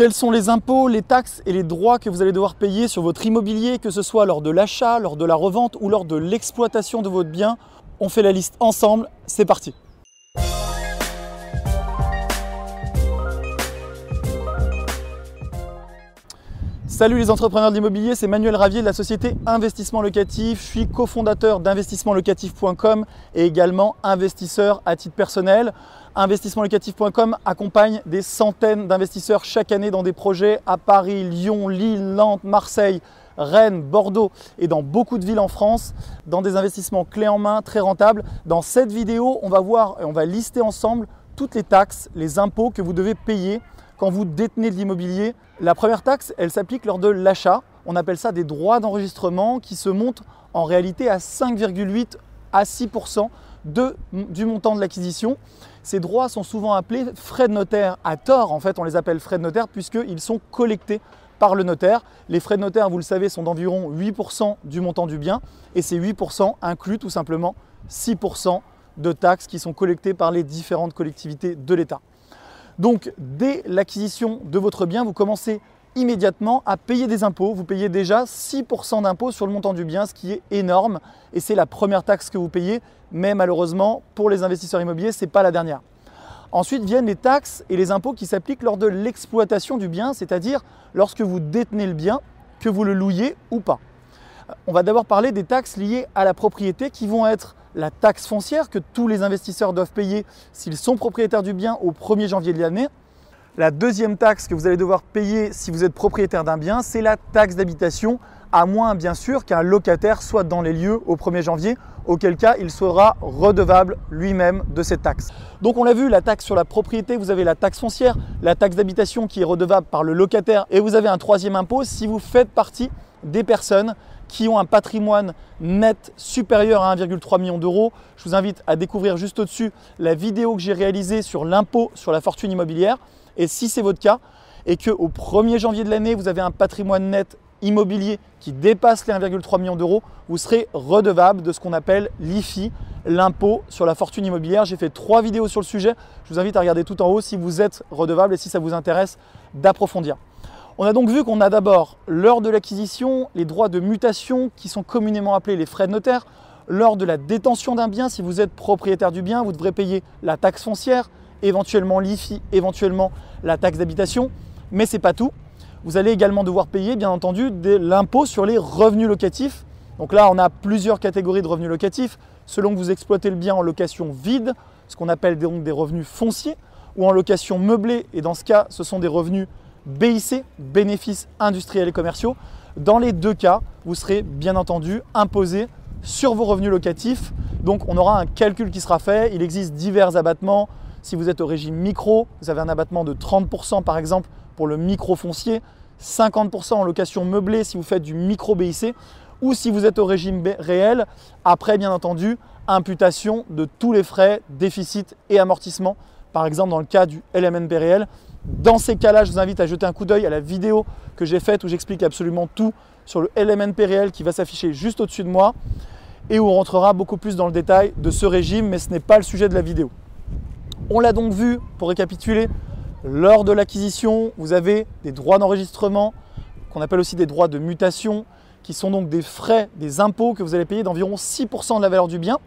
Quels sont les impôts, les taxes et les droits que vous allez devoir payer sur votre immobilier, que ce soit lors de l'achat, lors de la revente ou lors de l'exploitation de votre bien? On fait la liste ensemble, c'est parti Salut les entrepreneurs de l'immobilier, c'est Manuel Ravier de la société Investissement Locatif. Je suis cofondateur d'investissementlocatif.com et également investisseur à titre personnel. Investissementlocatif.com accompagne des centaines d'investisseurs chaque année dans des projets à Paris, Lyon, Lille, Nantes, Marseille, Rennes, Bordeaux et dans beaucoup de villes en France, dans des investissements clés en main, très rentables. Dans cette vidéo, on va voir et on va lister ensemble toutes les taxes, les impôts que vous devez payer quand vous détenez de l'immobilier. La première taxe, elle s'applique lors de l'achat. On appelle ça des droits d'enregistrement qui se montent en réalité à 5,8 à 6% du montant de l'acquisition. Ces droits sont souvent appelés frais de notaire à tort. En fait, on les appelle frais de notaire puisqu'ils sont collectés par le notaire. Les frais de notaire, vous le savez, sont d'environ 8% du montant du bien et ces 8% incluent tout simplement 6% de taxes qui sont collectées par les différentes collectivités de l'État. Donc dès l'acquisition de votre bien, vous commencez immédiatement à payer des impôts. Vous payez déjà 6% d'impôts sur le montant du bien, ce qui est énorme. Et c'est la première taxe que vous payez, mais malheureusement, pour les investisseurs immobiliers, ce n'est pas la dernière. Ensuite viennent les taxes et les impôts qui s'appliquent lors de l'exploitation du bien, c'est-à-dire lorsque vous détenez le bien, que vous le louiez ou pas. On va d'abord parler des taxes liées à la propriété qui vont être la taxe foncière que tous les investisseurs doivent payer s'ils sont propriétaires du bien au 1er janvier de l'année. La deuxième taxe que vous allez devoir payer si vous êtes propriétaire d'un bien, c'est la taxe d'habitation, à moins bien sûr qu'un locataire soit dans les lieux au 1er janvier, auquel cas il sera redevable lui-même de cette taxe. Donc on l'a vu, la taxe sur la propriété, vous avez la taxe foncière, la taxe d'habitation qui est redevable par le locataire, et vous avez un troisième impôt si vous faites partie des personnes qui ont un patrimoine net supérieur à 1,3 million d'euros. Je vous invite à découvrir juste au-dessus la vidéo que j'ai réalisée sur l'impôt sur la fortune immobilière. Et si c'est votre cas et qu'au 1er janvier de l'année, vous avez un patrimoine net immobilier qui dépasse les 1,3 million d'euros, vous serez redevable de ce qu'on appelle l'IFI, l'impôt sur la fortune immobilière. J'ai fait trois vidéos sur le sujet. Je vous invite à regarder tout en haut si vous êtes redevable et si ça vous intéresse d'approfondir. On a donc vu qu'on a d'abord, lors de l'acquisition, les droits de mutation qui sont communément appelés les frais de notaire. Lors de la détention d'un bien, si vous êtes propriétaire du bien, vous devrez payer la taxe foncière, éventuellement l'IFI, éventuellement la taxe d'habitation. Mais ce n'est pas tout. Vous allez également devoir payer, bien entendu, l'impôt sur les revenus locatifs. Donc là, on a plusieurs catégories de revenus locatifs. Selon que vous exploitez le bien en location vide, ce qu'on appelle donc des revenus fonciers, ou en location meublée, et dans ce cas, ce sont des revenus BIC, bénéfices industriels et commerciaux. Dans les deux cas, vous serez bien entendu imposé sur vos revenus locatifs. Donc on aura un calcul qui sera fait. Il existe divers abattements. Si vous êtes au régime micro, vous avez un abattement de 30% par exemple pour le micro foncier, 50% en location meublée si vous faites du micro BIC, ou si vous êtes au régime réel, après bien entendu, imputation de tous les frais, déficit et amortissement. Par exemple dans le cas du LMNP réel, dans ces cas-là, je vous invite à jeter un coup d'œil à la vidéo que j'ai faite où j'explique absolument tout sur le LMNP réel qui va s'afficher juste au-dessus de moi et où on rentrera beaucoup plus dans le détail de ce régime, mais ce n'est pas le sujet de la vidéo. On l'a donc vu, pour récapituler, lors de l'acquisition, vous avez des droits d'enregistrement, qu'on appelle aussi des droits de mutation, qui sont donc des frais, des impôts que vous allez payer d'environ 6% de la valeur du bien.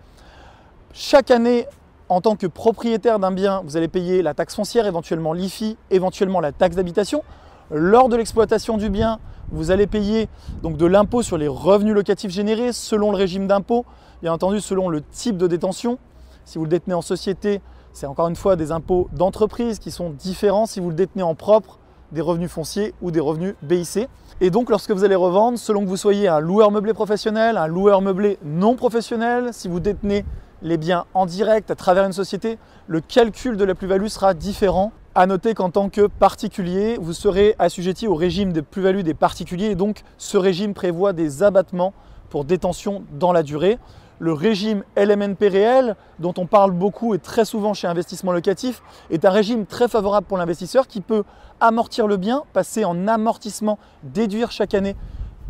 Chaque année, en tant que propriétaire d'un bien, vous allez payer la taxe foncière, éventuellement l'IFI, éventuellement la taxe d'habitation. Lors de l'exploitation du bien, vous allez payer donc de l'impôt sur les revenus locatifs générés selon le régime d'impôt, bien entendu selon le type de détention. Si vous le détenez en société, c'est encore une fois des impôts d'entreprise qui sont différents si vous le détenez en propre, des revenus fonciers ou des revenus BIC. Et donc lorsque vous allez revendre, selon que vous soyez un loueur meublé professionnel, un loueur meublé non professionnel, si vous détenez les biens en direct à travers une société, le calcul de la plus-value sera différent. À noter qu'en tant que particulier, vous serez assujetti au régime des plus-values des particuliers et donc ce régime prévoit des abattements pour détention dans la durée. Le régime LMNP réel, dont on parle beaucoup et très souvent chez investissement locatif, est un régime très favorable pour l'investisseur qui peut amortir le bien, passer en amortissement, déduire chaque année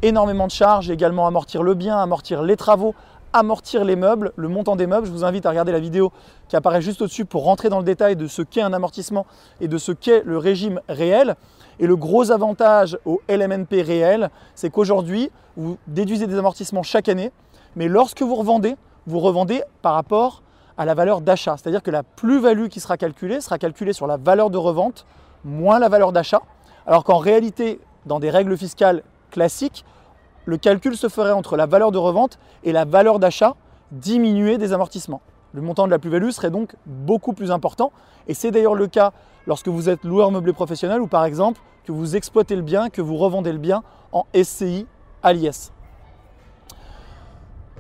énormément de charges, également amortir le bien, amortir les travaux, amortir les meubles, le montant des meubles. Je vous invite à regarder la vidéo qui apparaît juste au-dessus pour rentrer dans le détail de ce qu'est un amortissement et de ce qu'est le régime réel. Et le gros avantage au LMNP réel, c'est qu'aujourd'hui, vous déduisez des amortissements chaque année, mais lorsque vous revendez, vous revendez par rapport à la valeur d'achat. C'est-à-dire que la plus-value qui sera calculée sera calculée sur la valeur de revente moins la valeur d'achat. Alors qu'en réalité, dans des règles fiscales classiques, le calcul se ferait entre la valeur de revente et la valeur d'achat diminuée des amortissements. Le montant de la plus-value serait donc beaucoup plus important. Et c'est d'ailleurs le cas lorsque vous êtes loueur meublé professionnel ou par exemple que vous exploitez le bien, que vous revendez le bien en SCI à l'IS.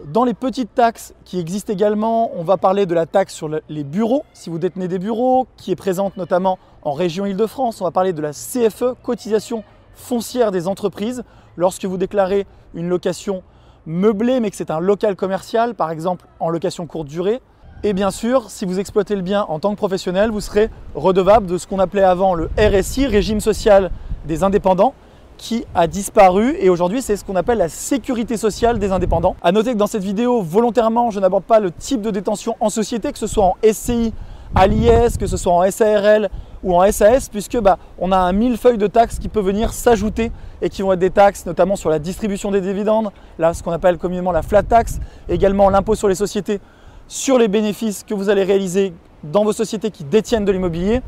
Dans les petites taxes qui existent également, on va parler de la taxe sur les bureaux, si vous détenez des bureaux, qui est présente notamment en région Île-de-France. On va parler de la CFE, cotisation foncière des entreprises, lorsque vous déclarez une location meublée mais que c'est un local commercial, par exemple en location courte durée. Et bien sûr, si vous exploitez le bien en tant que professionnel, vous serez redevable de ce qu'on appelait avant le RSI, régime social des indépendants, qui a disparu et aujourd'hui c'est ce qu'on appelle la sécurité sociale des indépendants. A noter que dans cette vidéo, volontairement, je n'aborde pas le type de détention en société, que ce soit en SCI, à l'IS, que ce soit en SARL ou en SAS, puisque bah, on a un millefeuille de taxes qui peut venir s'ajouter et qui vont être des taxes notamment sur la distribution des dividendes, là ce qu'on appelle communément la flat tax, également l'impôt sur les sociétés sur les bénéfices que vous allez réaliser dans vos sociétés qui détiennent de l'immobilier.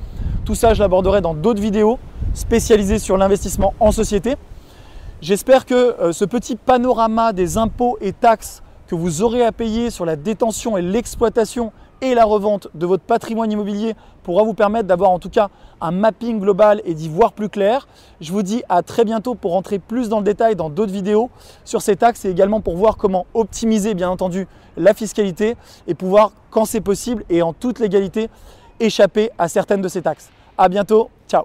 Tout ça, je l'aborderai dans d'autres vidéos spécialisées sur l'investissement en société. J'espère que euh, ce petit panorama des impôts et taxes que vous aurez à payer sur la détention et l'exploitation et la revente de votre patrimoine immobilier pourra vous permettre d'avoir en tout cas un mapping global et d'y voir plus clair. Je vous dis à très bientôt pour rentrer plus dans le détail dans d'autres vidéos sur ces taxes et également pour voir comment optimiser bien entendu la fiscalité et pouvoir quand c'est possible et en toute légalité échapper à certaines de ces taxes. À bientôt, ciao